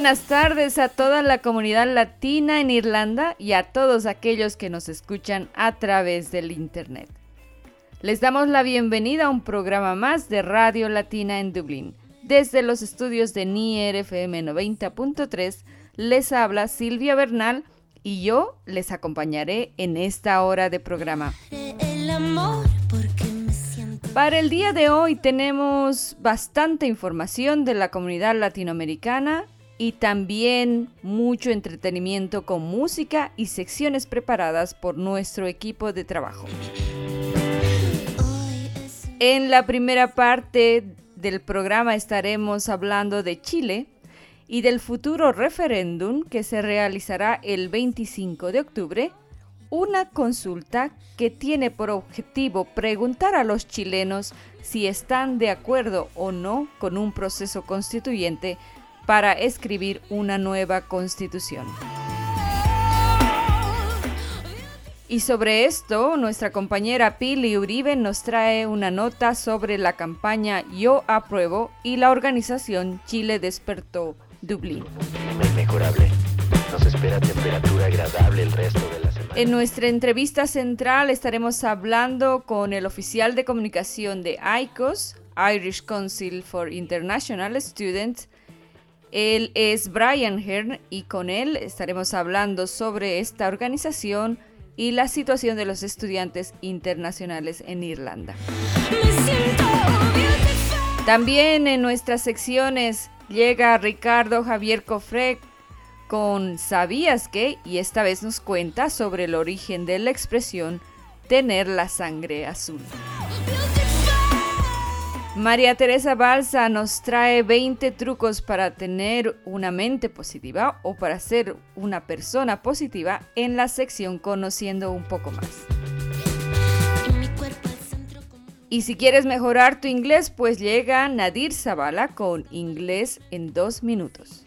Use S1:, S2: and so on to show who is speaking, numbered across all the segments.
S1: Buenas tardes a toda la comunidad latina en Irlanda y a todos aquellos que nos escuchan a través del Internet. Les damos la bienvenida a un programa más de Radio Latina en Dublín. Desde los estudios de NIER FM 90.3 les habla Silvia Bernal y yo les acompañaré en esta hora de programa. Para el día de hoy tenemos bastante información de la comunidad latinoamericana y también mucho entretenimiento con música y secciones preparadas por nuestro equipo de trabajo. En la primera parte del programa estaremos hablando de Chile y del futuro referéndum que se realizará el 25 de octubre, una consulta que tiene por objetivo preguntar a los chilenos si están de acuerdo o no con un proceso constituyente para escribir una nueva constitución. Y sobre esto, nuestra compañera Pili Uribe nos trae una nota sobre la campaña Yo apruebo y la organización Chile despertó Dublín.
S2: Mejorable. Nos espera temperatura agradable el resto de la semana.
S1: En nuestra entrevista central estaremos hablando con el oficial de comunicación de ICOS, Irish Council for International Students, él es Brian Hearn y con él estaremos hablando sobre esta organización y la situación de los estudiantes internacionales en Irlanda. También en nuestras secciones llega Ricardo Javier Cofre con ¿Sabías que? Y esta vez nos cuenta sobre el origen de la expresión tener la sangre azul. María Teresa Balsa nos trae 20 trucos para tener una mente positiva o para ser una persona positiva en la sección Conociendo un poco más. Y si quieres mejorar tu inglés, pues llega Nadir Zavala con Inglés en dos minutos.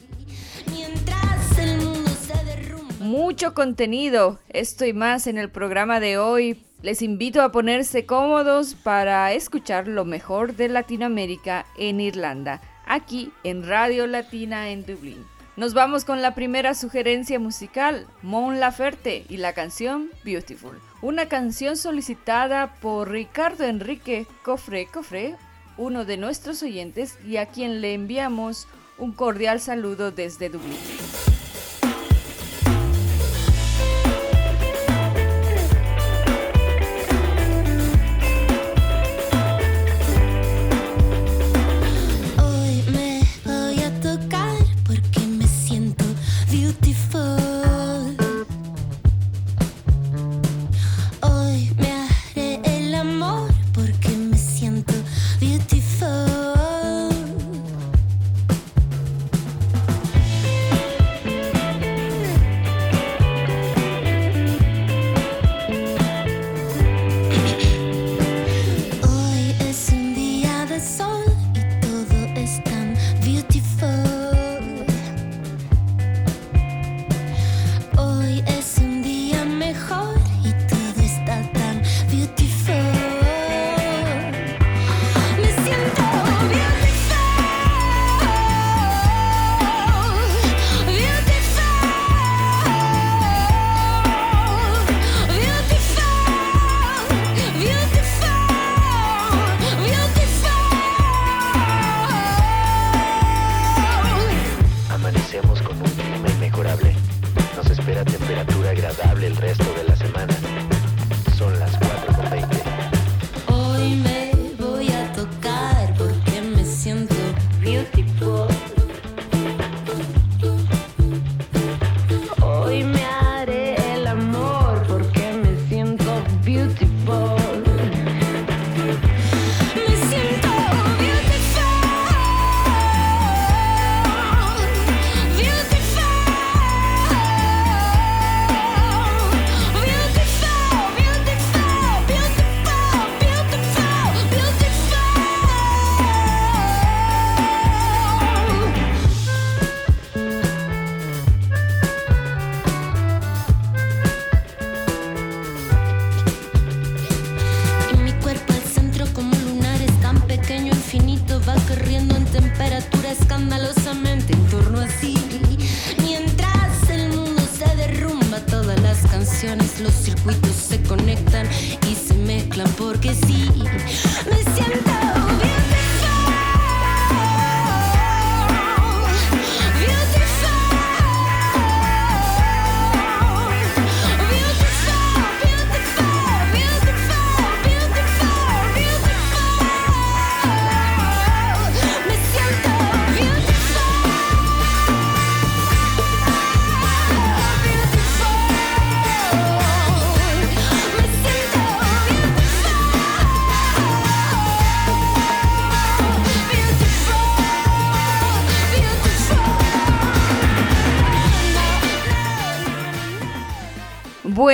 S1: Mucho contenido, esto y más en el programa de hoy les invito a ponerse cómodos para escuchar lo mejor de Latinoamérica en Irlanda, aquí en Radio Latina en Dublín. Nos vamos con la primera sugerencia musical, Mon Laferte y la canción Beautiful. Una canción solicitada por Ricardo Enrique Cofre Cofre, uno de nuestros oyentes y a quien le enviamos un cordial saludo desde Dublín.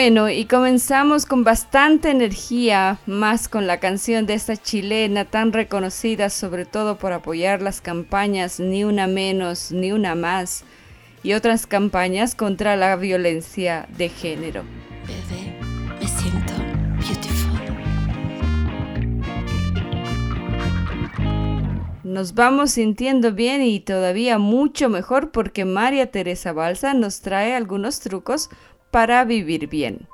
S1: Bueno, y comenzamos con bastante energía, más con la canción de esta chilena tan reconocida sobre todo por apoyar las campañas Ni una menos, ni una más y otras campañas contra la violencia de género.
S3: Bebé, me siento beautiful.
S1: Nos vamos sintiendo bien y todavía mucho mejor porque María Teresa Balsa nos trae algunos trucos para vivir bien.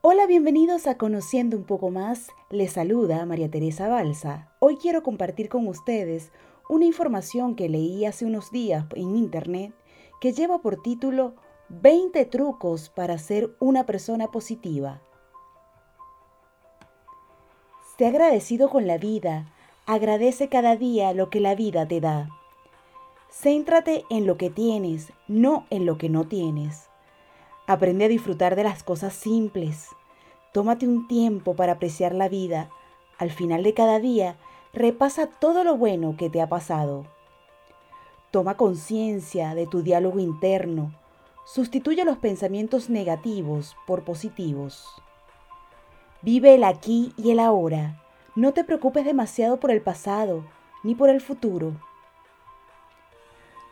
S4: Hola, bienvenidos a Conociendo un poco más. Les saluda María Teresa Balsa. Hoy quiero compartir con ustedes una información que leí hace unos días en internet que lleva por título 20 trucos para ser una persona positiva. Sé agradecido con la vida, agradece cada día lo que la vida te da. Céntrate en lo que tienes, no en lo que no tienes. Aprende a disfrutar de las cosas simples. Tómate un tiempo para apreciar la vida. Al final de cada día, repasa todo lo bueno que te ha pasado. Toma conciencia de tu diálogo interno. Sustituye los pensamientos negativos por positivos. Vive el aquí y el ahora. No te preocupes demasiado por el pasado ni por el futuro.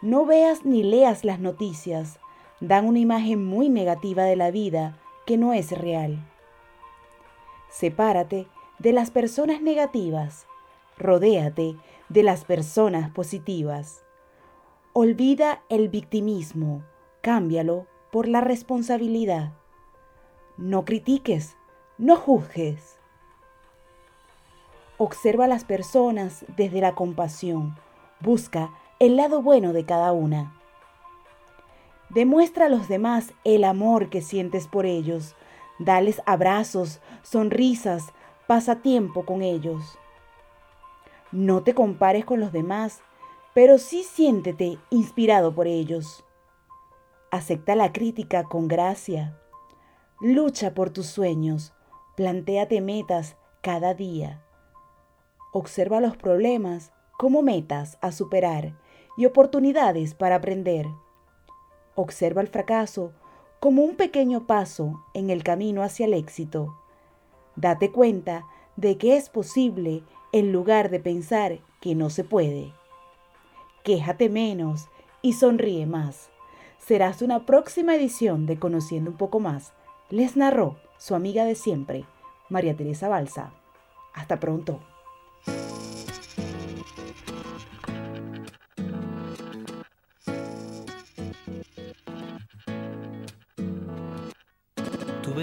S4: No veas ni leas las noticias, dan una imagen muy negativa de la vida que no es real. Sepárate de las personas negativas, rodéate de las personas positivas. Olvida el victimismo, cámbialo por la responsabilidad. No critiques, no juzgues. Observa a las personas desde la compasión, busca el lado bueno de cada una. Demuestra a los demás el amor que sientes por ellos. Dales abrazos, sonrisas, pasa tiempo con ellos. No te compares con los demás, pero sí siéntete inspirado por ellos. Acepta la crítica con gracia. Lucha por tus sueños. Plantéate metas cada día. Observa los problemas como metas a superar y oportunidades para aprender. Observa el fracaso como un pequeño paso en el camino hacia el éxito. Date cuenta de que es posible en lugar de pensar que no se puede. Quéjate menos y sonríe más. Serás una próxima edición de Conociendo un poco más. Les narró su amiga de siempre, María Teresa Balsa. Hasta pronto.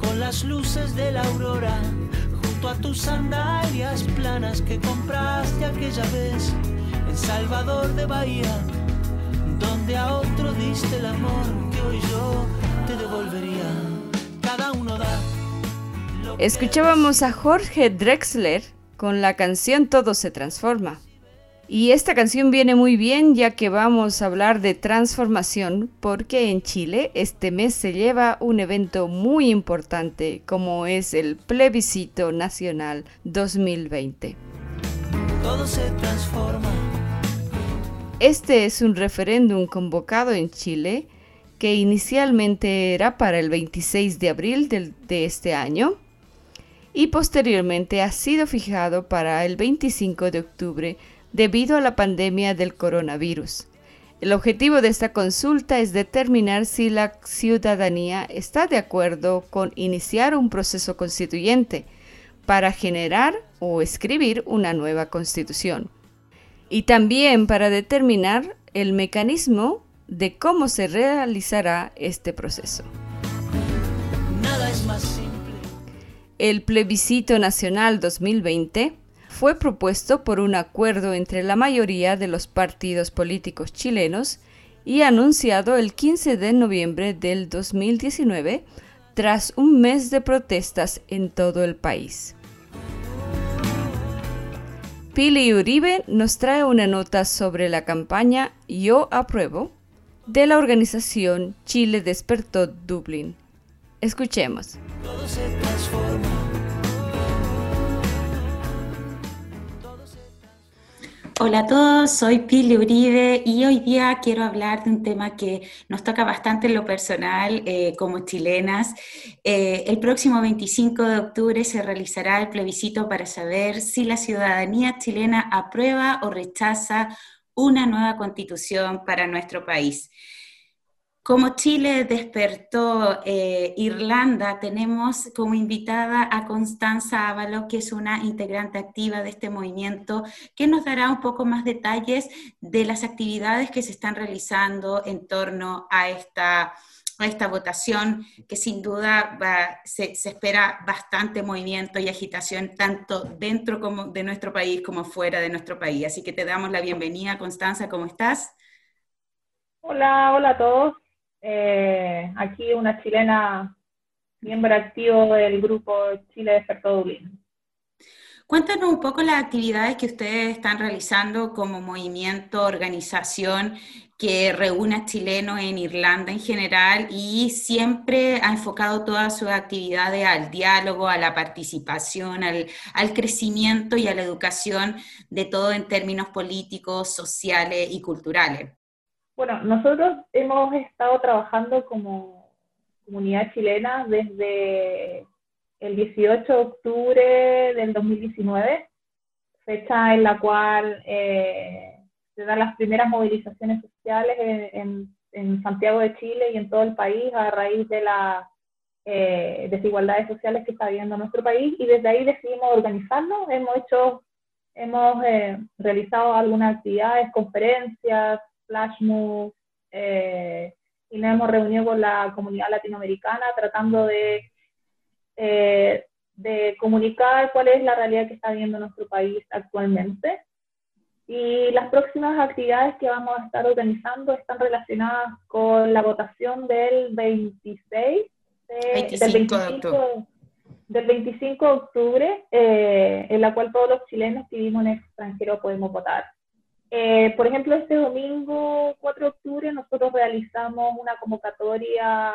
S5: con las luces de la aurora, junto a tus sandalias planas que compraste aquella vez en Salvador de Bahía, donde a otro diste el amor que hoy yo te devolvería. Cada uno da.
S1: Escuchábamos a Jorge Drexler con la canción Todo se transforma. Y esta canción viene muy bien ya que vamos a hablar de transformación porque en Chile este mes se lleva un evento muy importante como es el plebiscito nacional 2020.
S5: todo se transforma.
S1: Este es un referéndum convocado en Chile que inicialmente era para el 26 de abril del- de este año y posteriormente ha sido fijado para el 25 de octubre debido a la pandemia del coronavirus. El objetivo de esta consulta es determinar si la ciudadanía está de acuerdo con iniciar un proceso constituyente para generar o escribir una nueva constitución y también para determinar el mecanismo de cómo se realizará este proceso.
S5: Nada es más simple.
S1: El plebiscito nacional 2020 fue propuesto por un acuerdo entre la mayoría de los partidos políticos chilenos y anunciado el 15 de noviembre del 2019 tras un mes de protestas en todo el país. Pili Uribe nos trae una nota sobre la campaña Yo apruebo de la organización Chile Despertó Dublín. Escuchemos.
S6: Hola a todos, soy Pili Uribe y hoy día quiero hablar de un tema que nos toca bastante en lo personal eh, como chilenas. Eh, el próximo 25 de octubre se realizará el plebiscito para saber si la ciudadanía chilena aprueba o rechaza una nueva constitución para nuestro país. Como Chile despertó eh, Irlanda, tenemos como invitada a Constanza Ávalo, que es una integrante activa de este movimiento, que nos dará un poco más detalles de las actividades que se están realizando en torno a esta, a esta votación, que sin duda va- se, se espera bastante movimiento y agitación, tanto dentro como de nuestro país como fuera de nuestro país. Así que te damos la bienvenida, Constanza, ¿cómo estás?
S7: Hola, hola a todos. Eh, aquí una chilena, miembro activo del grupo Chile Despertó Dublín.
S6: Cuéntanos un poco las actividades que ustedes están realizando como movimiento, organización que reúne a chilenos en Irlanda en general y siempre ha enfocado todas sus actividades al diálogo, a la participación, al, al crecimiento y a la educación de todo en términos políticos, sociales y culturales.
S7: Bueno, nosotros hemos estado trabajando como comunidad chilena desde el 18 de octubre del 2019, fecha en la cual eh, se dan las primeras movilizaciones sociales en, en- en Santiago de Chile y en todo el país a raíz de las eh, desigualdades sociales que está viviendo nuestro país y desde ahí decidimos organizarnos. Hemos hecho, hemos eh, realizado algunas actividades, conferencias, flash eh, y nos hemos reunido con la comunidad latinoamericana tratando de, eh, de comunicar cuál es la realidad que está viviendo nuestro país actualmente. Y las próximas actividades que vamos a estar organizando están relacionadas con la votación del 26, de-
S6: 25
S7: del
S6: de
S7: 25 del 25 de octubre, eh, en la cual todos los chilenos que vivimos en el extranjero podemos votar. Eh, por ejemplo, este domingo 4 de octubre nosotros realizamos una convocatoria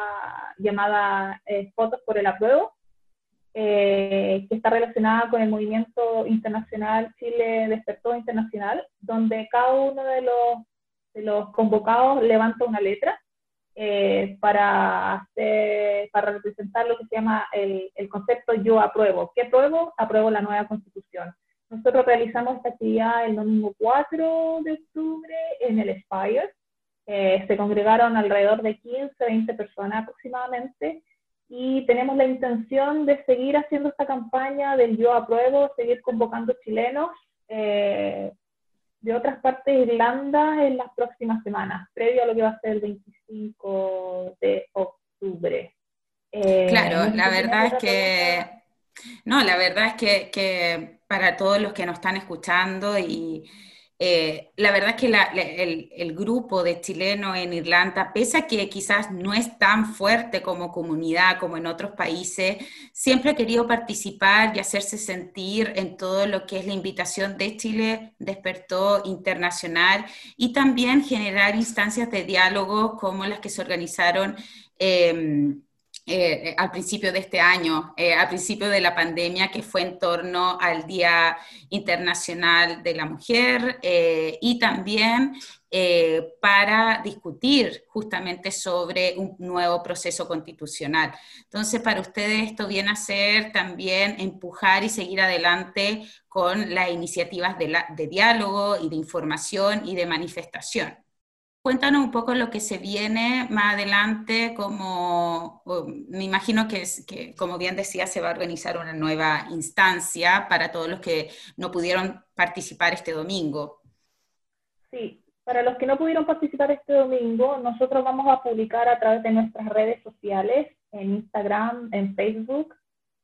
S7: llamada eh, Fotos por el Apruebo, eh, que está relacionada con el movimiento internacional Chile Despertó Internacional, donde cada uno de los, de los convocados levanta una letra eh, para, hacer, para representar lo que se llama el, el concepto yo apruebo. ¿Qué apruebo? Apruebo la nueva constitución. Nosotros realizamos esta actividad el domingo 4 de octubre en el Spire. Eh, se congregaron alrededor de 15, 20 personas aproximadamente y tenemos la intención de seguir haciendo esta campaña del yo apruebo, seguir convocando chilenos eh, de otras partes de Irlanda en las próximas semanas, previo a lo que va a ser el 25 de octubre.
S6: Eh, claro, la verdad es que, no, la verdad es que, para todos los que nos están escuchando y eh, la verdad es que el, grupo de chilenos en Irlanda, pese a que quizás no es tan fuerte como comunidad como en otros países, siempre ha querido participar y hacerse sentir en todo lo que es la invitación de Chile Despertó Internacional y también generar instancias de diálogo como las que se organizaron. Em, eh, al principio de este año, eh, al principio de la pandemia, que fue en torno al Día Internacional de la Mujer eh, y también para discutir justamente sobre un nuevo proceso constitucional. Entonces, para ustedes esto viene a ser también empujar y seguir adelante con las iniciativas de diálogo y de información y de manifestación. Cuéntanos un poco lo que se viene más adelante, como me imagino que, que, como bien decía, se va a organizar una nueva instancia para todos los que no pudieron participar este domingo.
S7: Sí, para los que no pudieron participar este domingo, nosotros vamos a publicar a través de nuestras redes sociales, en Instagram, en Facebook,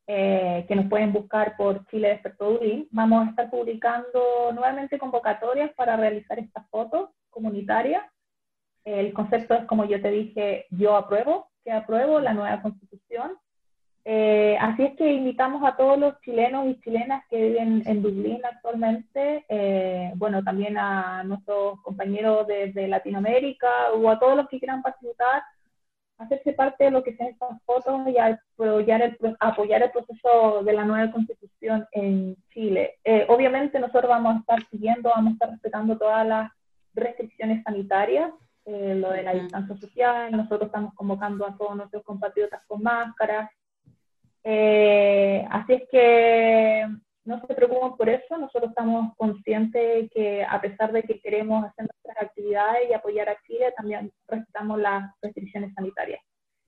S7: eh, que nos pueden buscar por Chile Despertó Vamos a estar publicando nuevamente convocatorias para realizar estas fotos comunitarias el concepto es, como yo te dije, yo apruebo, que apruebo la nueva constitución. Eh, así es que invitamos a todos los chilenos y chilenas que viven en Dublín actualmente, eh, bueno, también a nuestros compañeros de, Latinoamérica o a todos los que quieran participar, hacerse parte de lo que sean estas fotos y apoyar el, apoyar el proceso de la nueva constitución en Chile. Eh, obviamente nosotros vamos a estar siguiendo, vamos a estar respetando todas las restricciones sanitarias eh, lo de la distancia social, nosotros estamos convocando a todos nuestros compatriotas con máscaras. Eh, así es que no se preocupen por eso, nosotros estamos conscientes que a pesar de que queremos hacer nuestras actividades y apoyar a Chile, también respetamos las restricciones sanitarias.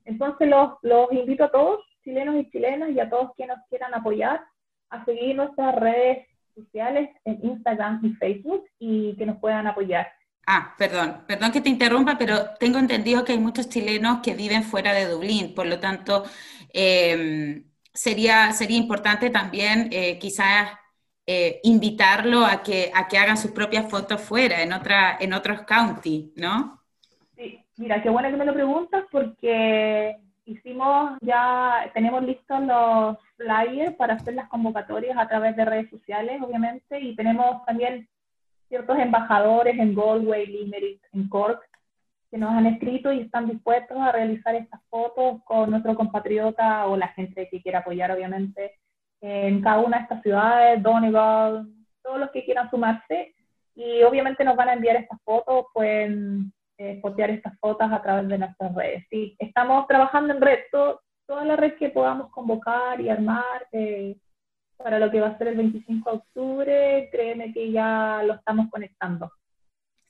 S7: Entonces los, los invito a todos, chilenos y chilenas, y a todos quienes nos quieran apoyar, a seguir nuestras redes sociales en Instagram y Facebook y que nos puedan apoyar.
S6: Ah, perdón, perdón que te interrumpa, pero tengo entendido que hay muchos chilenos que viven fuera de Dublín, por lo tanto, em, sería, sería importante también eh, quizás eh, invitarlo a que, a que hagan sus propias fotos fuera, en, otra, en otros counties, ¿no?
S7: Sí, mira, qué bueno que me lo preguntas porque hicimos ya, tenemos listos los flyers para hacer las convocatorias a través de redes sociales, obviamente, y tenemos también ciertos embajadores en Galway, Limerick, en Cork, que nos han escrito y están dispuestos a realizar estas fotos con nuestro compatriota o la gente que quiera apoyar, obviamente, en cada una de estas ciudades, Donegal, todos los que quieran sumarse. Y obviamente nos van a enviar estas fotos, pueden eh, postear estas fotos a través de nuestras redes. Sí, estamos trabajando en red, toda la red que podamos convocar y armar. Eh, para lo que va a ser el 25 de octubre, créeme que ya lo estamos conectando.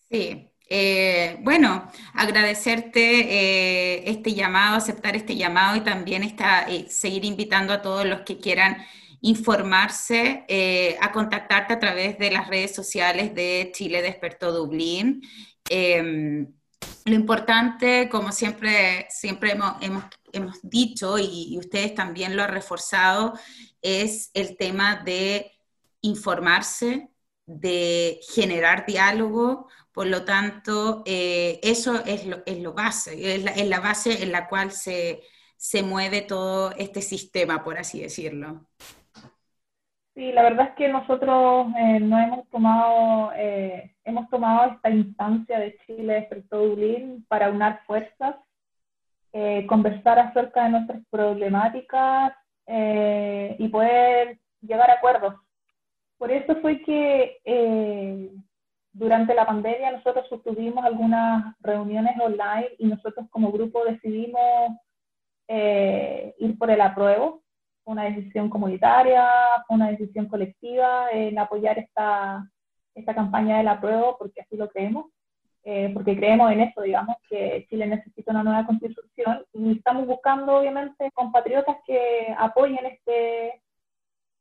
S6: Sí, eh, bueno, agradecerte eh, este llamado, aceptar este llamado y también esta, eh, seguir invitando a todos los que quieran informarse a contactarte a través de las redes sociales de Chile Despertó Dublín. Em, lo importante, como siempre, siempre hemos, hemos, dicho y, y, ustedes también lo han reforzado, es el tema de informarse, de generar diálogo, por lo tanto, eh, eso es lo, es lo base, es la, base en la cual se, se mueve todo este sistema, por así decirlo.
S7: Sí, la verdad es que nosotros eh, no hemos tomado, eh, hemos tomado esta instancia de Chile Despertó Dublín para unar fuerzas, conversar acerca de nuestras problemáticas eh, y poder llegar a acuerdos. Por eso fue que eh, durante la pandemia nosotros tuvimos algunas reuniones online y nosotros como grupo decidimos eh, ir por el apruebo, una decisión comunitaria, una decisión colectiva en apoyar esta, esta campaña del apruebo porque así lo creemos. Eh, porque creemos en eso, digamos, que Chile necesita una nueva constitución y estamos buscando, obviamente, compatriotas que apoyen este,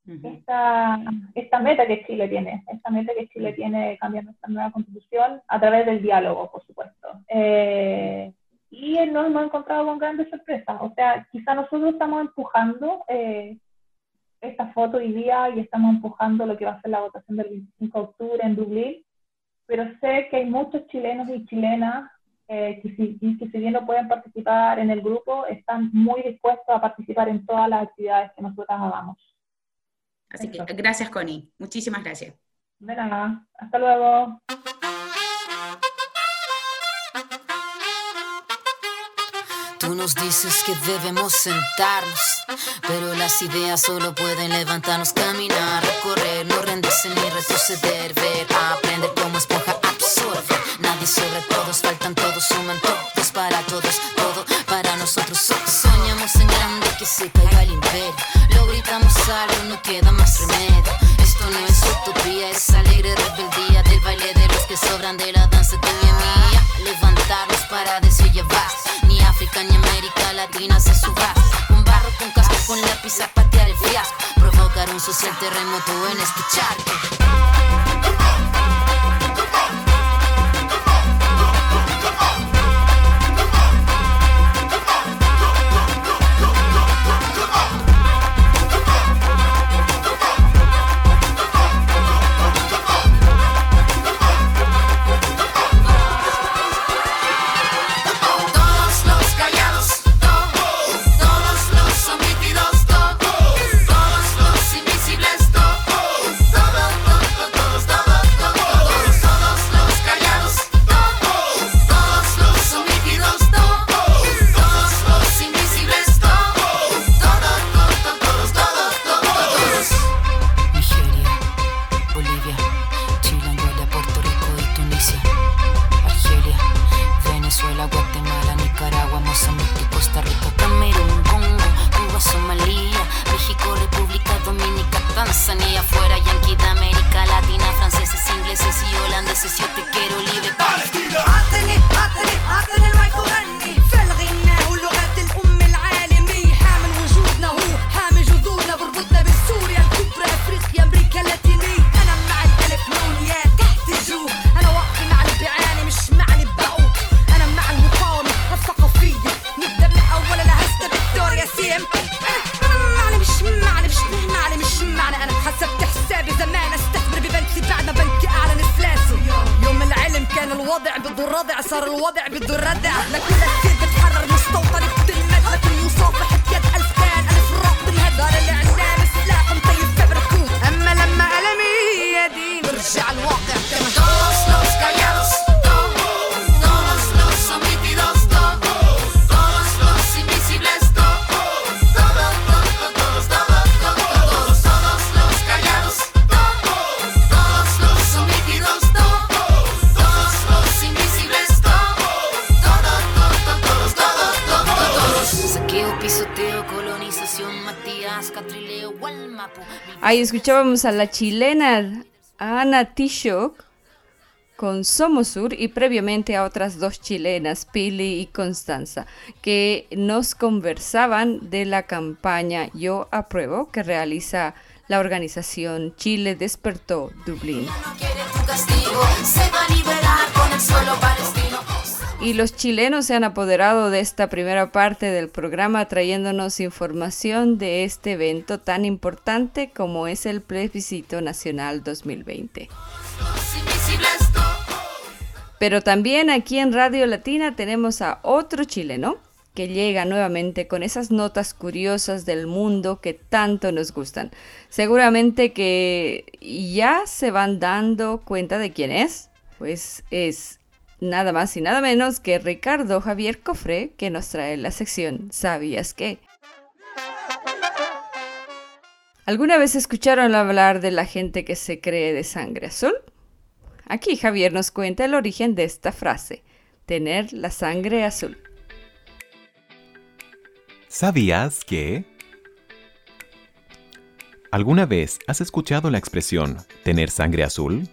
S7: esta, esta meta que Chile tiene, esta meta que Chile tiene de cambiar nuestra nueva constitución a través del diálogo, por supuesto. Eh, y nos hemos encontrado con grandes sorpresas. O sea, quizá nosotros estamos empujando eh, esta foto hoy día y estamos empujando lo que va a ser la votación del 25 de octubre en Dublín, pero sé que hay muchos chilenos y chilenas eh, que, si, que si bien no pueden participar en el grupo, están muy dispuestos a participar en todas las actividades que nosotros hagamos.
S6: Así que gracias, Connie. Muchísimas gracias.
S7: De nada. Hasta luego.
S8: Tú nos dices que debemos sentarnos, pero las ideas solo pueden levantarnos, caminar, recorrer, no rendirse ni retroceder, ver, aprender como esponja absorbe. Nadie sobre todos, faltan todos, suman todos para todos, todo para nosotros. Terremoto en este
S9: الدور الرضع صار الوضع بده يردع لكل
S8: كثير
S1: Ahí escuchábamos a la chilena Ana Tishok con Somosur y previamente a otras dos chilenas, Pili y Constanza, que nos conversaban de la campaña Yo Apruebo que realiza la organización Chile Despertó Dublín. Y los chilenos se han apoderado de esta primera parte del programa trayéndonos información de este evento tan importante como es el plebiscito nacional 2020. Pero también aquí en Radio Latina tenemos a otro chileno que llega nuevamente con esas notas curiosas del mundo que tanto nos gustan. Seguramente que ya se van dando cuenta de quién es. Pues es nada más y nada menos que Ricardo Javier Cofre que nos trae la sección ¿Sabías qué? ¿Alguna vez escucharon hablar de la gente que se cree de sangre azul? Aquí Javier nos cuenta el origen de esta frase, tener la sangre azul.
S10: ¿Sabías que? ¿Alguna vez has escuchado la expresión tener sangre azul?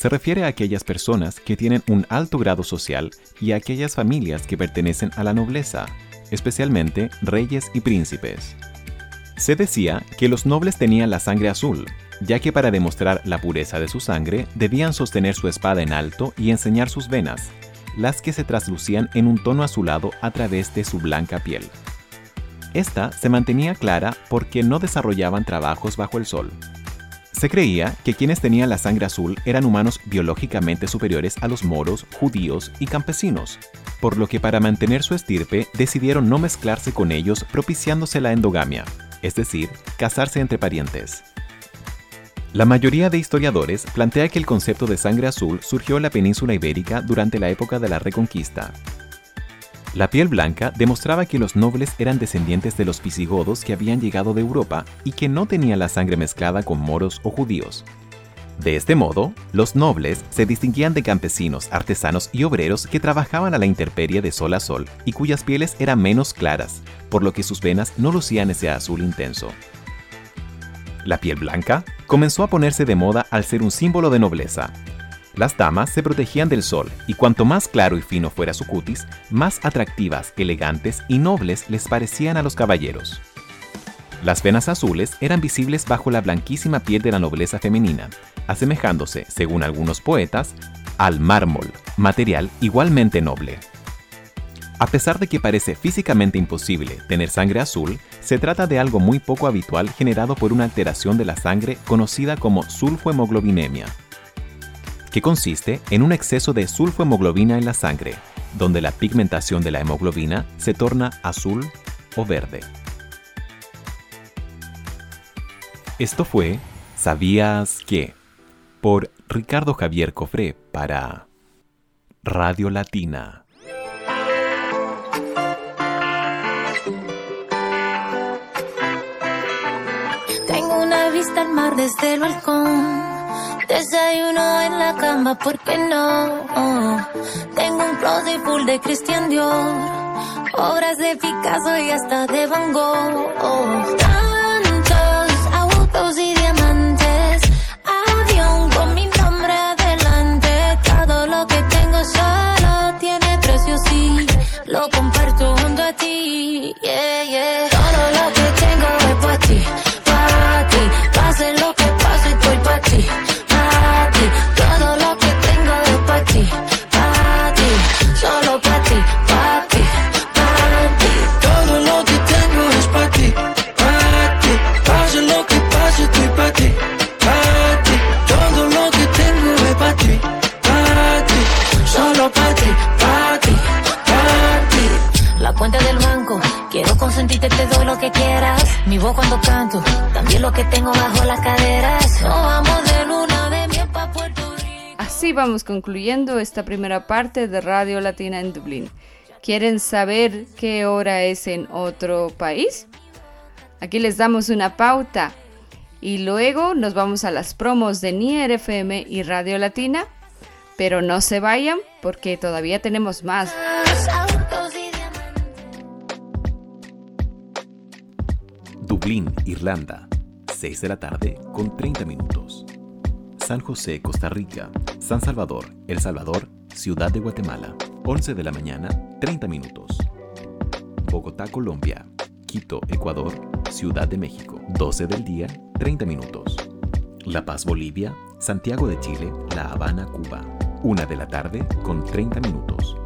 S10: Se refiere a aquellas personas que tienen un alto grado social y a aquellas familias que pertenecen a la nobleza, especialmente reyes y príncipes. Se decía que los nobles tenían la sangre azul, ya que para demostrar la pureza de su sangre debían sostener su espada en alto y enseñar sus venas, las que se traslucían en un tono azulado a través de su blanca piel. Esta se mantenía clara porque no desarrollaban trabajos bajo el sol. Se creía que quienes tenían la sangre azul eran humanos biológicamente superiores a los moros, judíos y campesinos, por lo que para mantener su estirpe decidieron no mezclarse con ellos propiciándose la endogamia, es decir, casarse entre parientes. La mayoría de historiadores plantea que el concepto de sangre azul surgió en la península ibérica durante la época de la Reconquista. La piel blanca demostraba que los nobles eran descendientes de los visigodos que habían llegado de Europa y que no tenían la sangre mezclada con moros o judíos. De este modo, los nobles se distinguían de campesinos, artesanos y obreros que trabajaban a la intemperie de sol a sol y cuyas pieles eran menos claras, por lo que sus venas no lucían ese azul intenso. La piel blanca comenzó a ponerse de moda al ser un símbolo de nobleza. Las damas se protegían del sol y cuanto más claro y fino fuera su cutis, más atractivas, elegantes y nobles les parecían a los caballeros. Las venas azules eran visibles bajo la blanquísima piel de la nobleza femenina, asemejándose, según algunos poetas, al mármol, material igualmente noble. A pesar de que parece físicamente imposible tener sangre azul, se trata de algo muy poco habitual generado por una alteración de la sangre conocida como sulfohemoglobinemia, que consiste en un exceso de sulfohemoglobina en la sangre, donde la pigmentación de la hemoglobina se torna azul o verde. Esto fue ¿Sabías qué? por Ricardo Javier Cofré para Radio Latina.
S3: Tengo una vista al mar desde el balcón. Desayuno en la cama, ¿por qué no? Tengo un closet full de Christian Dior. Obras de Picasso y hasta de Van Gogh. Tantos autos y diamantes. Avión con mi nombre adelante. Todo lo que tengo solo tiene precio, sí. Lo comparto junto a ti. Yeah, yeah. Te doy lo que quieras. Mi voz cuando canto, también lo que tengo bajo las caderas. Nos vamos de luna de miel pa' Puerto Rico.
S1: Así vamos concluyendo esta primera parte de Radio Latina en Dublín. ¿Quieren saber qué hora es en otro país? Aquí les damos una pauta y luego nos vamos a las promos de Nier FM y Radio Latina. Pero no se vayan porque todavía tenemos más.
S10: Dublín, Irlanda, 6 de la tarde con 30 minutos. San José, Costa Rica. San Salvador, El Salvador, Ciudad de Guatemala, 11 de la mañana, 30 minutos. Bogotá, Colombia. Quito, Ecuador, Ciudad de México, 12 del día, 30 minutos. La Paz, Bolivia. Santiago de Chile, La Habana, Cuba, 1 de la tarde con 30 minutos.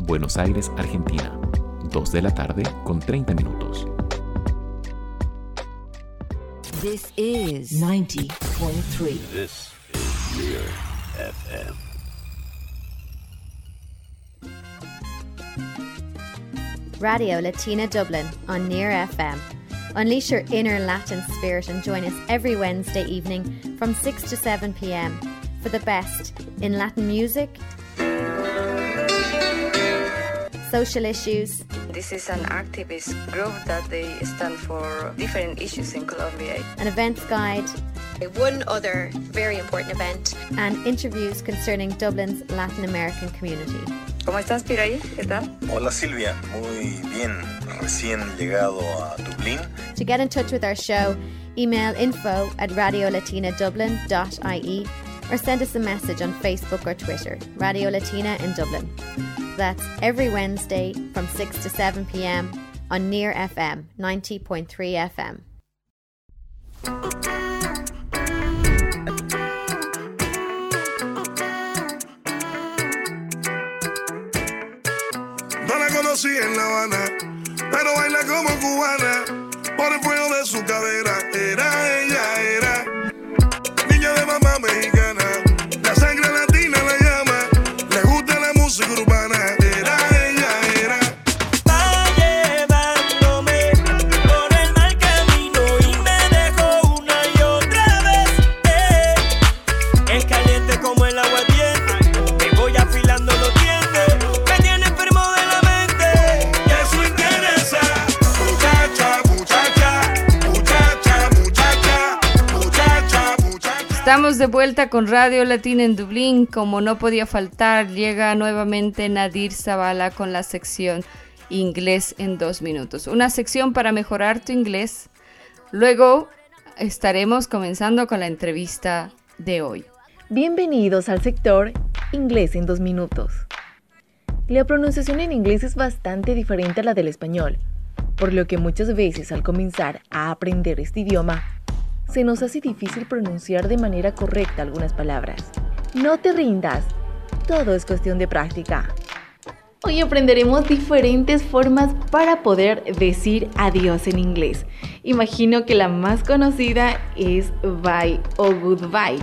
S10: Buenos Aires, Argentina, 2 de la tarde con 30 minutos.
S11: This is 90.3.
S2: This is Near FM.
S12: Radio Latina Dublin on Near FM. Unleash your inner Latin spirit and join us every Wednesday evening from 6 to 7 pm for the best in Latin music, social issues,
S13: This is an activist group that they stand for different issues in Colombia.
S12: an events guide,
S14: One other very important event.
S12: and interviews concerning Dublin's Latin American community.
S13: ¿Cómo estás, Piraí? ¿Qué tal?
S15: Hola Silvia, muy bien, recién llegado a Dublín.
S12: To get in touch with our show, email info at radiolatinadublin.ie or send us a message on Facebook or Twitter, Radio Latina in Dublin. That's every Wednesday from 6 to 7 pm on Near FM 90.3 FM.
S16: No la conocí en La Habana, pero baila como cubana. Por el fuego de su cadera, era ella, era de
S1: vuelta con Radio Latina en Dublín. Como no podía faltar, llega nuevamente Nadir Zavala con la sección Inglés en dos minutos. Una sección para mejorar tu inglés. Luego estaremos comenzando con la entrevista de hoy.
S17: Bienvenidos al sector Inglés en dos minutos. La pronunciación en inglés es bastante diferente a la del español, por lo que muchas veces al comenzar a aprender este idioma, se nos hace difícil pronunciar de manera correcta algunas palabras. No te rindas, todo es cuestión de práctica. Hoy aprenderemos diferentes formas para poder decir adiós en inglés. Imagino que la más conocida es bye o goodbye,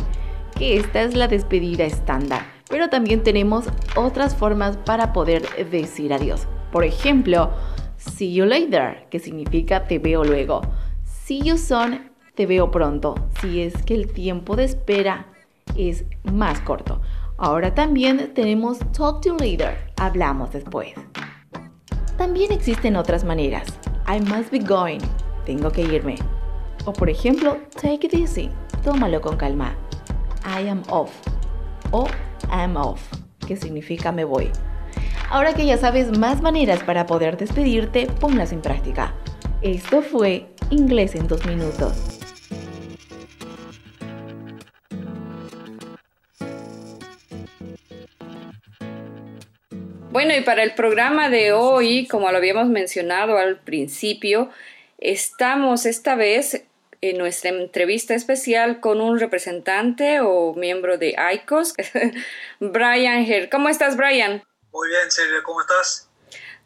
S17: que esta es la despedida estándar, pero también tenemos otras formas para poder decir adiós. Por ejemplo, see you later, que significa te veo luego. See you soon, te veo pronto, si es que el tiempo de espera es más corto. Ahora también tenemos talk to later, hablamos después. También existen otras maneras. I must be going, tengo que irme. O por ejemplo, take it easy, tómalo con calma. I am off o am off, que significa me voy. Ahora que ya sabes más maneras para poder despedirte, ponlas en práctica. Esto fue Inglés en dos minutos.
S1: Bueno, y para el programa de hoy, como lo habíamos mencionado al principio, estamos esta vez en nuestra entrevista especial con un representante o miembro de ICOS, Brian Her. ¿Cómo estás, Brian?
S18: Muy bien, Silvia, ¿cómo estás?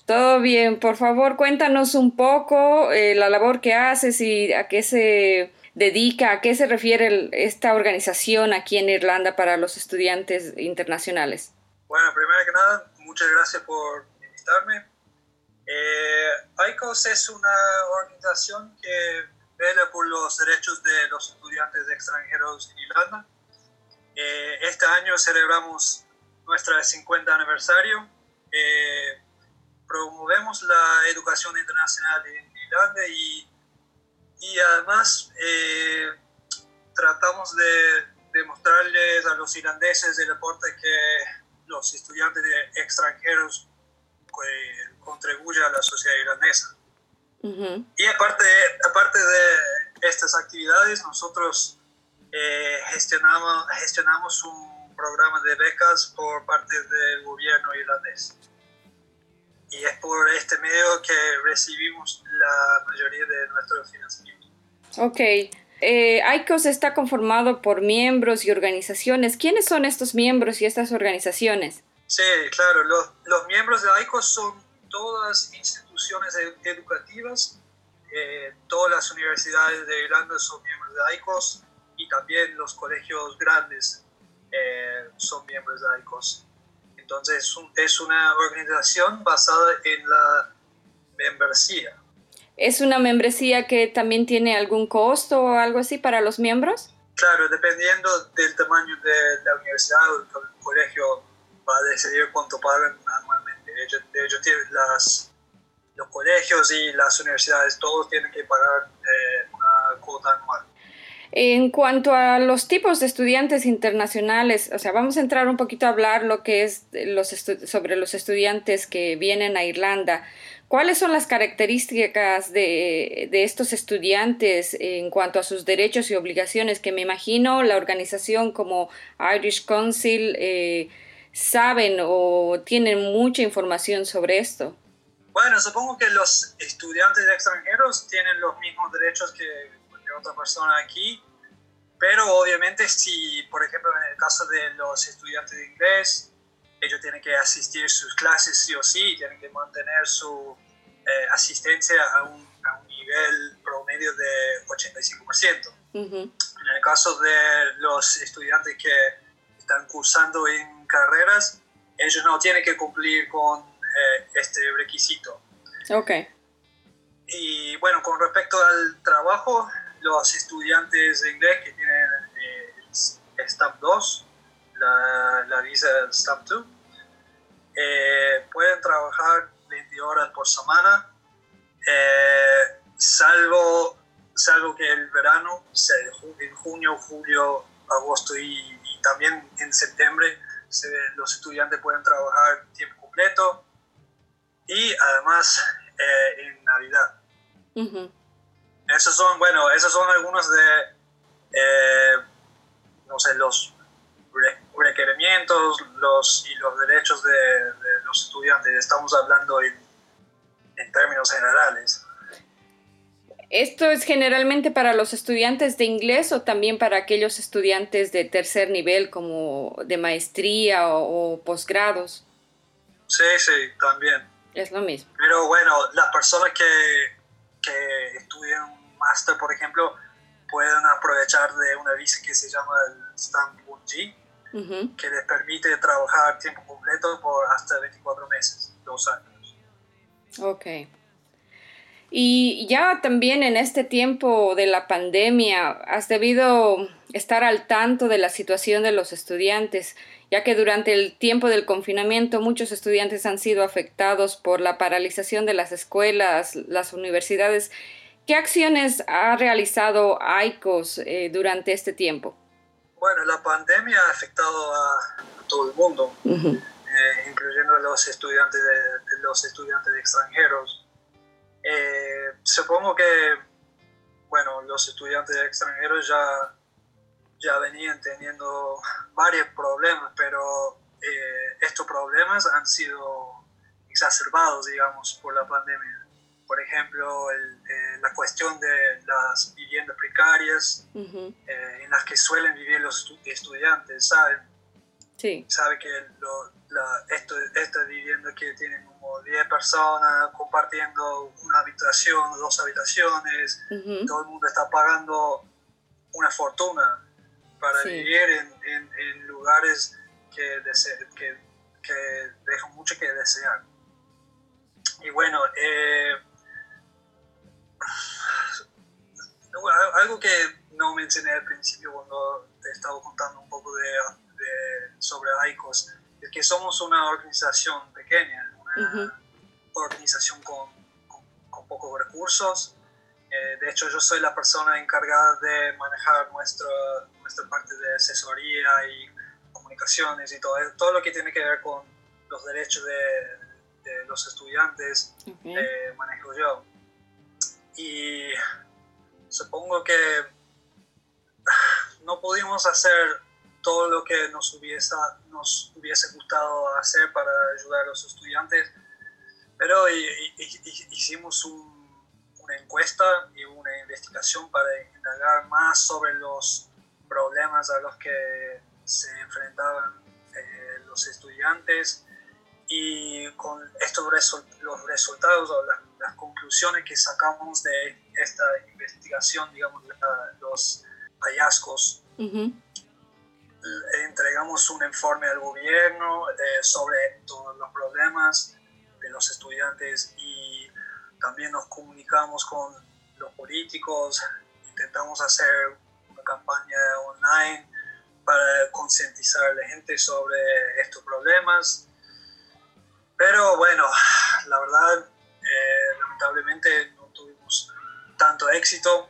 S1: Todo bien. Por favor, cuéntanos un poco eh, la labor que haces y a qué se dedica, a qué se refiere el- esta organización aquí en Irlanda para los estudiantes internacionales.
S18: Bueno, primero que nada, muchas gracias por invitarme. Eh, ICOS es una organización que vela por los derechos de los estudiantes extranjeros en Irlanda. Eh, este año celebramos nuestro 50 aniversario. Eh, promovemos la educación internacional en Irlanda y, y además eh, tratamos de demostrarles a los irlandeses el aporte que los estudiantes de extranjeros eh, contribuyen a la sociedad irlandesa. Y aparte, aparte de estas actividades, nosotros eh, gestionamos, gestionamos un programa de becas por parte del gobierno irlandés. Y es por este medio que recibimos la mayoría de nuestro financiamiento.
S1: Ok. Eh, ICOS está conformado por miembros y organizaciones. ¿Quiénes son estos miembros y estas organizaciones?
S18: Sí, claro, los, los miembros de ICOS son todas instituciones ed- educativas, eh, todas las universidades de Irlanda son miembros de ICOS y también los colegios grandes eh, son miembros de ICOS. Entonces es un- es una organización basada en la membresía.
S1: ¿Es una membresía que también tiene algún costo o algo así para los miembros?
S18: Claro, dependiendo del tamaño de la universidad o del co- colegio, va a decidir cuánto pagan anualmente. Ellos, ellos tienen las, los colegios y las universidades, todos tienen que pagar eh, una cuota anual.
S1: En cuanto a los tipos de estudiantes internacionales, o sea, vamos a entrar un poquito a hablar lo que es los sobre los estudiantes que vienen a Irlanda. ¿Cuáles son las características de, de, estos estudiantes en cuanto a sus derechos y obligaciones? Que me imagino la organización como Irish Council eh, saben o tienen mucha información sobre esto.
S18: Bueno, supongo que los estudiantes extranjeros tienen los mismos derechos que cualquier otra persona aquí, pero obviamente si, por ejemplo, en el caso de los estudiantes de inglés, ellos tienen que asistir sus clases sí o sí, tienen que mantener su eh, asistencia a un, a un, nivel promedio de 85%. Uh -huh. En el caso de los estudiantes que están cursando en carreras, ellos no tienen que cumplir con eh, este requisito.
S1: Ok.
S18: Y bueno, con respecto al trabajo, los estudiantes de inglés que tienen eh, Stamp 2, la, la visa Stamp 2, eh, pueden trabajar 20 horas por semana, eh, salvo, salvo que el verano, en junio, julio, agosto y, y también en septiembre, se, los estudiantes pueden trabajar tiempo completo y además eh, en Navidad.
S1: Uh -huh.
S18: Esos son, bueno, esos son algunos de, eh, no sé, los requerimientos los, y los derechos de, de los estudiantes. Estamos hablando en, en, términos generales.
S1: ¿Esto es generalmente para los estudiantes de inglés o también para aquellos estudiantes de tercer nivel como de maestría o, o posgrados?
S18: Sí, sí, también.
S1: Es lo mismo.
S18: Pero bueno, las personas que, que estudian un máster, por ejemplo, pueden aprovechar de una visa que se llama el Stamp 1G, uh -huh. que les permite trabajar tiempo completo por hasta 24 meses, dos años.
S1: Ok. Y ya también en este tiempo de la pandemia, has debido estar al tanto de la situación de los estudiantes, ya que durante el tiempo del confinamiento muchos estudiantes han sido afectados por la paralización de las escuelas, las universidades. ¿Qué acciones ha realizado AICOS eh, durante este tiempo?
S18: Bueno, la pandemia ha afectado a, todo el mundo, uh -huh. Eh, incluyendo los estudiantes, de, de los estudiantes extranjeros. Eh, supongo que, bueno, los estudiantes extranjeros ya, ya venían teniendo varios problemas, pero eh, estos problemas han sido exacerbados, digamos, por la pandemia. Por ejemplo, el, eh, la cuestión de las viviendas precarias uh -huh. en las que suelen vivir los estu estudiantes, ¿saben?
S1: Sí.
S18: Sabe que lo, la, esto, esta vivienda que tienen como 10 personas compartiendo una habitación, dos habitaciones, uh -huh. todo el mundo está pagando una fortuna para sí. vivir en, en, en, lugares que, que, que, dejan mucho que desear. Y bueno, eh, algo que no mencioné al principio cuando te estaba contando un poco de, de sobre AICOS, es que somos una organización pequeña, una uh -huh. organización con, con, con, pocos recursos. Eh, de hecho, yo soy la persona encargada de manejar nuestra, nuestra parte de asesoría y comunicaciones y todo, todo lo que tiene que ver con los derechos de, de los estudiantes, uh -huh. eh, manejo yo. Y supongo que no pudimos hacer todo lo que nos hubiese, nos hubiese gustado hacer para ayudar a los estudiantes, pero hicimos un, una encuesta y una investigación para indagar más sobre los problemas a los que se enfrentaban eh, los estudiantes y con estos result los resultados o las, las, conclusiones que sacamos de esta investigación, digamos, la, los hallazgos. Uh -huh entregamos un informe al gobierno eh, sobre todos los problemas de los estudiantes y también nos comunicamos con los políticos, intentamos hacer una campaña online para concientizar a la gente sobre estos problemas. Pero bueno, la verdad, eh, lamentablemente no tuvimos tanto éxito.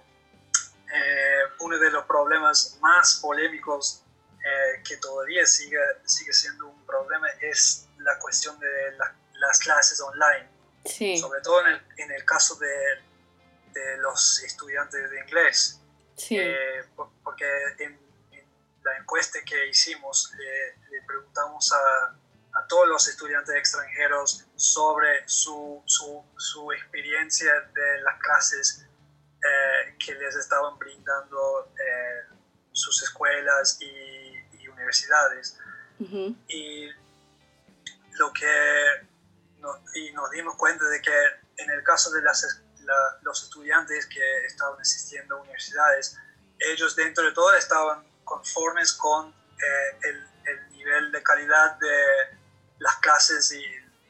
S18: Eh, uno de los problemas más polémicos eh, que todavía sigue, sigue siendo un problema es la cuestión de la, las clases online.
S1: Sí.
S18: sobre todo en el, en el caso de, de los estudiantes de inglés.
S1: Sí.
S18: Eh, por- porque en, en la encuesta que hicimos le, le preguntamos a, a todos los estudiantes extranjeros sobre su, su, su experiencia de las clases eh, que les estaban brindando eh, sus escuelas y, y universidades.
S1: Ujú.
S18: Y lo que no- y nos dimos cuenta de que en el caso de las, la- los estudiantes que estaban asistiendo a universidades, ellos dentro de todo estaban conformes con eh, el, el nivel de calidad de las clases y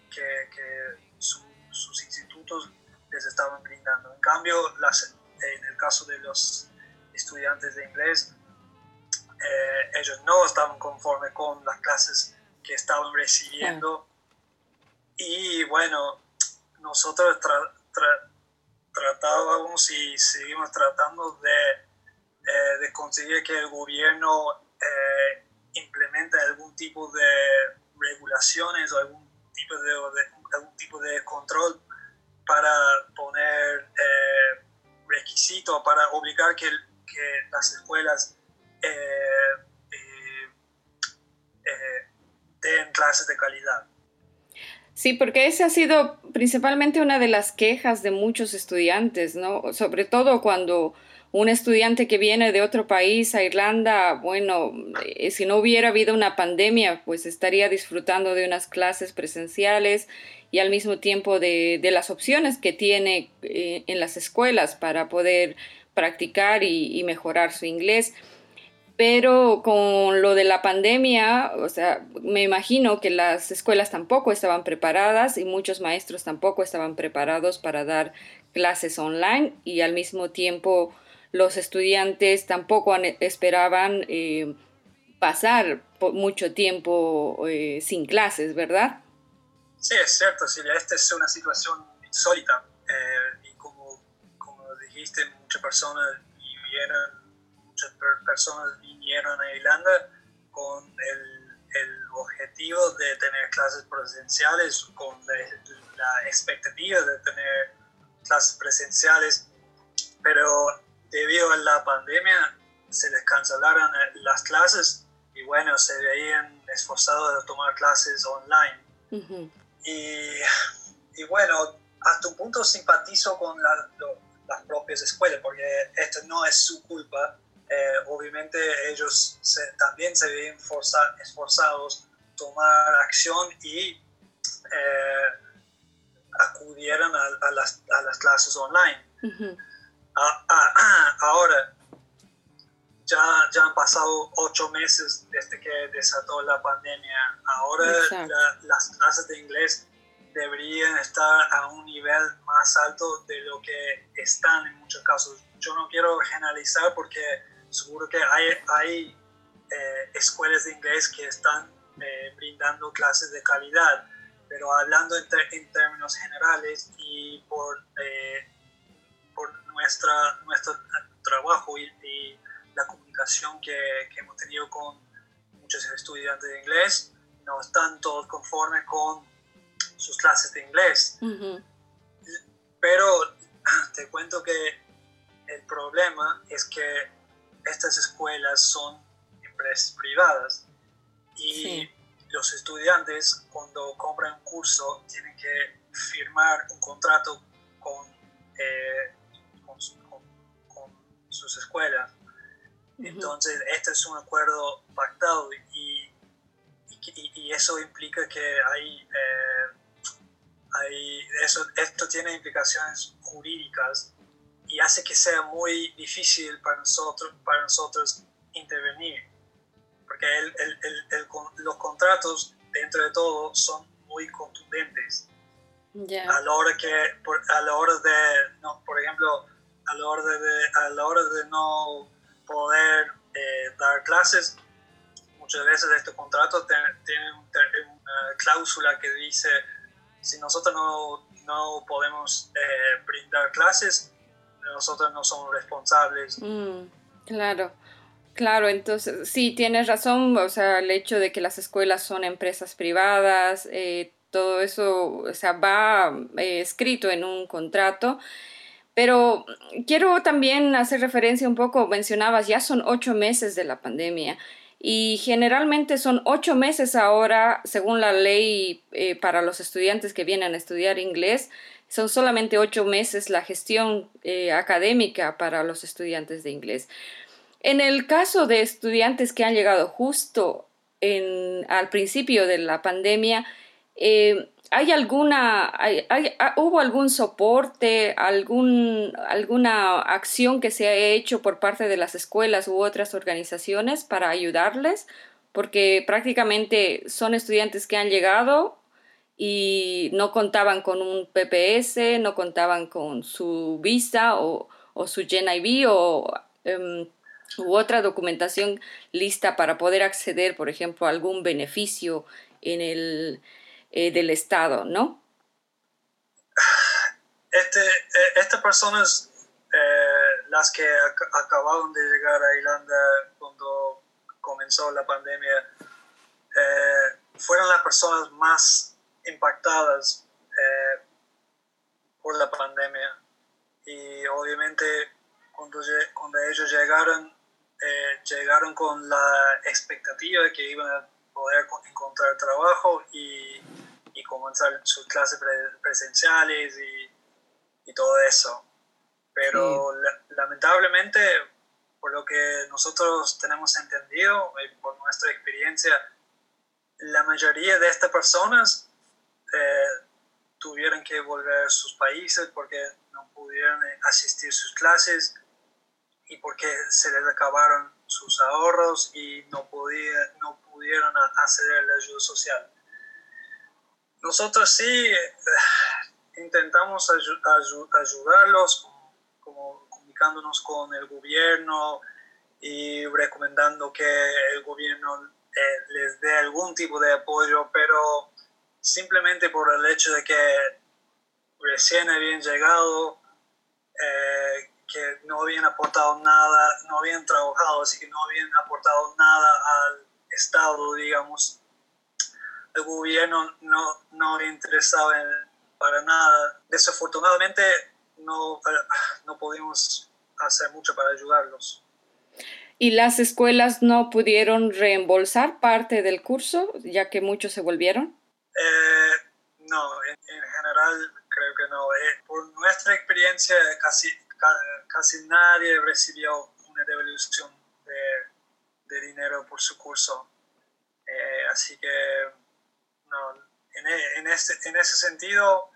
S18: que, que su- sus institutos les estaban brindando. En cambio, las- en el caso de los estudiantes de inglés, eh, ellos no estaban conformes con las clases que estaban recibiendo. Y bueno, nosotros tra- tra- tratábamos y seguimos tratando de, eh, de conseguir que el gobierno eh, implemente algún tipo de regulaciones o algún tipo de, de- algún tipo de control para poner requisitos, para obligar que, que las escuelas den clases de calidad.
S1: Sí, porque esa ha sido principalmente una de las quejas de muchos estudiantes, ¿no? Sobre todo cuando un estudiante que viene de otro país a Irlanda, bueno, eh, si no hubiera habido una pandemia, pues estaría disfrutando de unas clases presenciales y al mismo tiempo de, de las opciones que tiene eh, en las escuelas para poder practicar y mejorar su inglés. Pero con lo de la pandemia, o sea, me imagino que las escuelas tampoco estaban preparadas y muchos maestros tampoco estaban preparados para dar clases online y al mismo tiempo los estudiantes tampoco an- esperaban eh, pasar mucho tiempo eh, sin clases, ¿verdad?
S18: Sí, es cierto, Silvia, esta es una situación insólita. eh, y como, como dijiste, muchas personas vinieron, muchas per- personas vinieron a Irlanda con el, el objetivo de tener clases presenciales, con la, la expectativa de tener clases presenciales, pero debido a la pandemia se les cancelaron eh, las clases y bueno, se veían esforzados a tomar clases online. Y, y bueno, hasta un punto simpatizo con la- lo- las propias escuelas, porque esto no es su culpa. Eh, obviamente ellos se- también se ven forza- esforzados a tomar acción y eh, acudieron a, a las, a las clases online. Ah, ah, ahora, ya, ya han pasado ocho meses desde que desató la pandemia. Ahora la- las clases de inglés deberían estar a un nivel más alto de lo que están en muchos casos. Yo no quiero generalizar porque seguro que hay, hay eh, escuelas de inglés que están eh, brindando clases de calidad, pero hablando en, términos generales y por, eh, por nuestra, nuestro trabajo y, y la comunicación que, que hemos tenido con muchos estudiantes de inglés, no están todos conformes con sus clases de inglés. Pero te cuento que el problema es que estas escuelas son empresas privadas y los estudiantes cuando compran un curso tienen que firmar un contrato con, eh, con, su- con- con sus escuelas. Entonces, este es un acuerdo pactado y, y, y eso implica que hay, eh, hay eso, esto tiene implicaciones jurídicas y hace que sea muy difícil para nosotros, para nosotros intervenir. Porque el- el- el- los contratos, dentro de todo, son muy contundentes
S1: Ya.
S18: a la hora que por, a la hora de no, por ejemplo a la hora de a la hora de no poder eh, dar clases muchas veces estos contratos tienen una cláusula que dice si nosotros no, no podemos eh, brindar clases nosotros no somos responsables
S1: Mm, claro, claro, entonces sí, tienes razón, o sea, el hecho de que las escuelas son empresas privadas, eh, todo eso o va eh, escrito en un contrato. Pero quiero también hacer referencia un poco, mencionabas, ya son ocho meses de la pandemia y generalmente son ocho meses ahora, según la ley eh, para los estudiantes que vienen a estudiar inglés, son solamente ocho meses la gestión eh, académica para los estudiantes de inglés. En el caso de estudiantes que han llegado justo en, al principio de la pandemia, eh, ¿hay alguna, ah, hubo algún soporte, algún, alguna acción que se ha hecho por parte de las escuelas u otras organizaciones para ayudarles? Porque prácticamente son estudiantes que han llegado y no contaban con un PPS, no contaban con su visa o, o su GNIB o em, u otra documentación lista para poder acceder, por ejemplo, a algún beneficio en el, eh, del Estado, ¿no?
S18: Este, eh, estas personas, eh, las que ac acabaron de llegar a Irlanda cuando comenzó la pandemia, fueron las personas más impactadas por la pandemia. Y obviamente cuando, cuando ellos llegaron, llegaron con la expectativa de que iban a poder encontrar trabajo y, y comenzar sus clases presenciales y, y, todo eso. Pero lamentablemente, por lo que nosotros tenemos entendido y por nuestra experiencia, la mayoría de estas personas eh, tuvieron que volver a sus países porque no pudieron asistir a sus clases y porque se les acabaron sus ahorros y no, podía, no pudieron acceder a la ayuda social. Nosotros sí eh, intentamos ayudarlos, como, comunicándonos con el gobierno y recomendando que el gobierno eh, les dé algún tipo de apoyo, pero simplemente por el hecho de que recién habían llegado, eh, que no habían aportado nada, no habían trabajado, así que no habían aportado nada al Estado, digamos. El gobierno no, no interesaba en, para nada. Desafortunadamente no, no pudimos hacer mucho para ayudarlos.
S1: ¿Y las escuelas no pudieron reembolsar parte del curso, ya que muchos se volvieron?
S18: Eh, no, en, general creo que no. Eh, por nuestra experiencia, casi casi nadie recibió una devolución de, de dinero por su curso. Eh, así que no, en, e, en, ese, en, ese sentido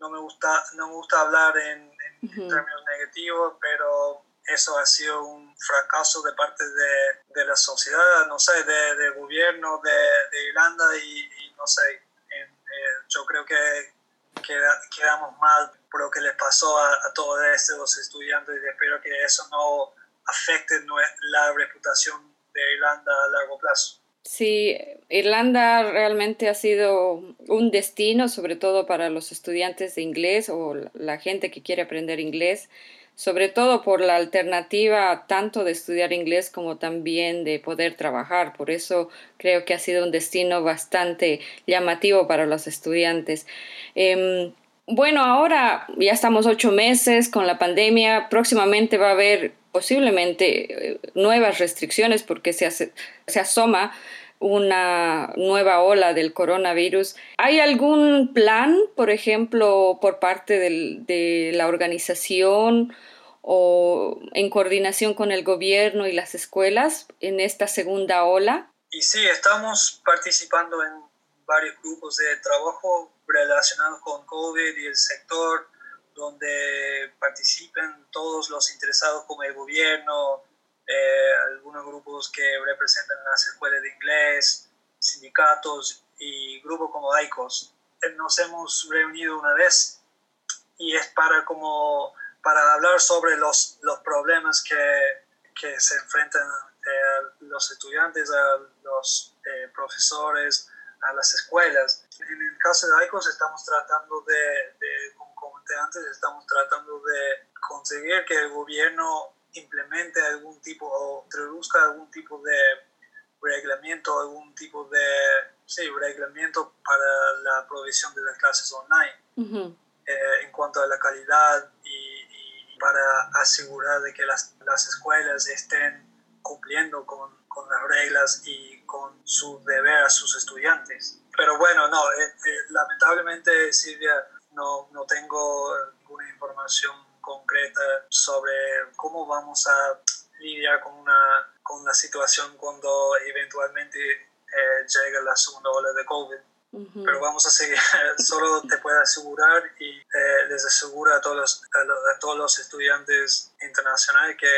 S18: no me gusta, no me gusta hablar en, en términos negativos, pero eso ha sido un fracaso de parte de, de la sociedad, no sé, del de gobierno de, de, Irlanda y, y no sé, en, eh, yo creo que quedamos mal por lo que les pasó a, a todos estos estudiantes y espero que eso no afecte la reputación de Irlanda a largo plazo.
S1: Sí, Irlanda realmente ha sido un destino, sobre todo para los estudiantes de inglés o la gente que quiere aprender inglés, sobre todo por la alternativa tanto de estudiar inglés como también de poder trabajar. Por eso creo que ha sido un destino bastante llamativo para los estudiantes. Eh, bueno, ahora ya estamos ocho meses con la pandemia, próximamente va a haber posiblemente eh, nuevas restricciones porque se, se asoma una nueva ola del coronavirus. ¿Hay algún plan, por ejemplo, por parte de la organización o en coordinación con el gobierno y las escuelas en esta segunda ola?
S18: Y sí, estamos participando en varios grupos de trabajo relacionados con COVID y el sector, donde participen todos los interesados como el gobierno, eh, algunos grupos que representan las escuelas de inglés, sindicatos y grupos como DAICOS. Eh, nos hemos reunido una vez y es para, como, para hablar sobre los, los problemas que, que se enfrentan eh, los estudiantes, a los profesores, a las escuelas. En el caso de ICOS estamos tratando de, de, como comenté antes, estamos tratando de conseguir que el gobierno implemente algún tipo o introduzca algún tipo de reglamento, algún tipo de sí, reglamento para la provisión de las clases online eh, en cuanto a la calidad y, y para asegurar de que las, las escuelas estén cumpliendo con, con, las reglas y con su deber a sus estudiantes. Pero bueno, no, eh, eh, lamentablemente Silvia, no, no tengo ninguna información concreta sobre cómo vamos a lidiar con una, con una situación cuando eventualmente eh, llegue la segunda ola de COVID. Pero vamos a seguir, solo te puedo asegurar y eh, les aseguro a todos, los, a, los, a todos los estudiantes internacionales que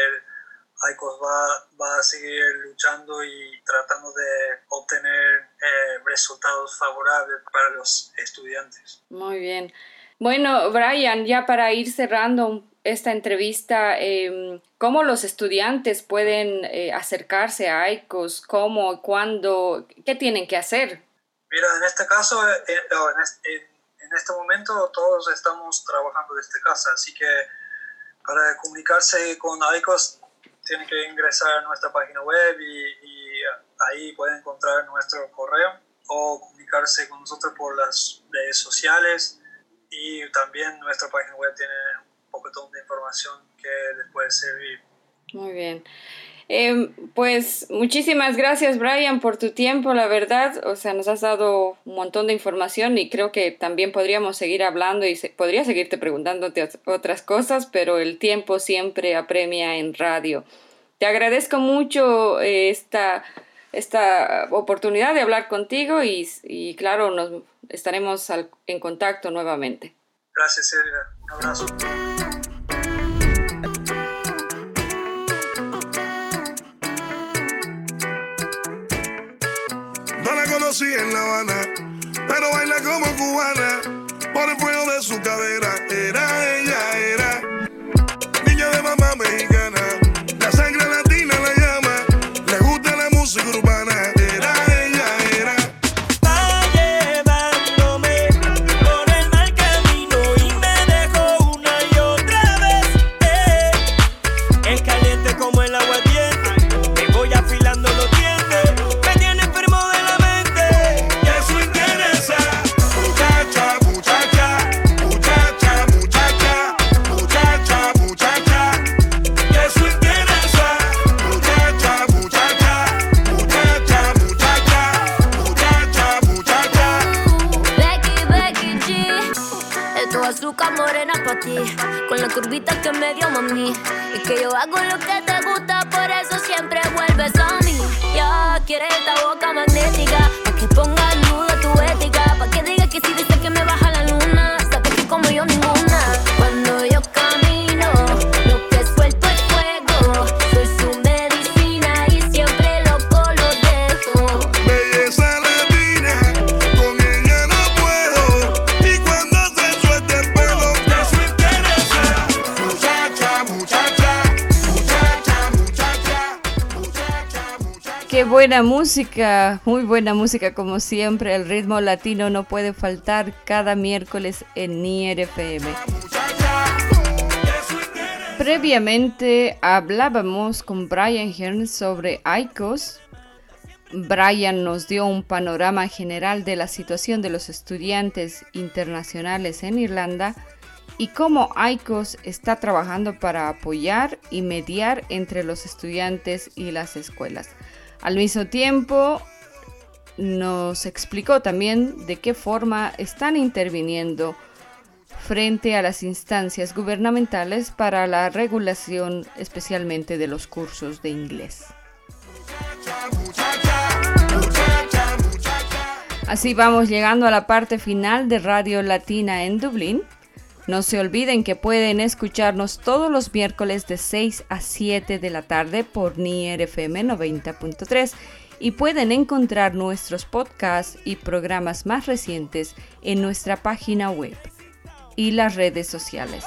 S18: ICOS va, va a seguir luchando y tratando de obtener eh, resultados favorables para los estudiantes.
S1: Muy bien. Bueno, Brian, ya para ir cerrando esta entrevista, eh, ¿cómo los estudiantes pueden eh, acercarse a ICOS? ¿Cómo? ¿Cuándo? ¿Qué tienen que hacer?
S18: Mira, en este caso, eh, en, este, en, este, momento todos estamos trabajando desde casa, así que para comunicarse con ICOS tienen que ingresar a nuestra página web y, y ahí pueden encontrar nuestro correo o comunicarse con nosotros por las redes sociales y también nuestra página web tiene un poco de información que les puede servir.
S1: Muy bien. Eh, pues muchísimas gracias Brian por tu tiempo, la verdad, o sea, nos has dado un montón de información y creo que también podríamos seguir hablando y se podría seguirte preguntándote otras cosas, pero el tiempo siempre apremia en radio. Te agradezco mucho eh, esta, esta oportunidad de hablar contigo y, y claro, nos estaremos al, en contacto nuevamente.
S18: Gracias, Silvia. Un abrazo.
S16: No la conocí en La Habana, pero baila como cubana. Por el fuego de su cadera, era ella, era niña de mamá mexicana.
S3: Con la curvita que me dio mami. Es que yo hago lo que te gusta, por eso siempre vuelves a mí. Ya quieres esta boca magnética.
S1: Buena música, muy buena música como siempre. El ritmo latino no puede faltar cada miércoles en Nier. Previamente hablábamos con Brian Hearn sobre ICOS. Brian nos dio un panorama general de la situación de los estudiantes internacionales en Irlanda y cómo ICOS está trabajando para apoyar y mediar entre los estudiantes y las escuelas. Al mismo tiempo, nos explicó también de qué forma están interviniendo frente a las instancias gubernamentales para la regulación especialmente de los cursos de inglés. Así vamos llegando a la parte final de Radio Latina en Dublín. No se olviden que pueden escucharnos todos los miércoles de 6 a 7 de la tarde por Nier FM 90.3 y pueden encontrar nuestros podcasts y programas más recientes en nuestra página web y las redes sociales.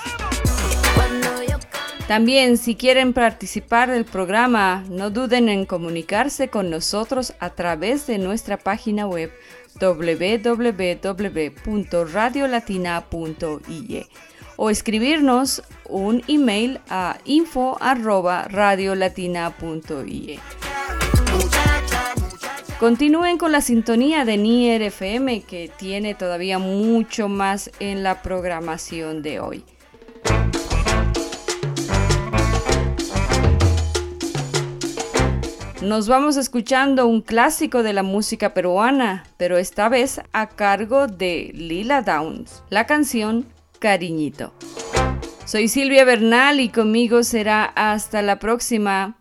S1: También si quieren participar del programa, no duden en comunicarse con nosotros a través de nuestra página web www.radiolatina.ie o escribirnos un email a info@radiolatina.ie.
S11: Continúen con la sintonía de Nier FM que tiene todavía mucho más en la programación de hoy. Nos vamos escuchando un clásico de la música peruana, pero esta vez a cargo de Lila Downs, la canción Cariñito. Soy Silvia Bernal y conmigo será hasta la próxima.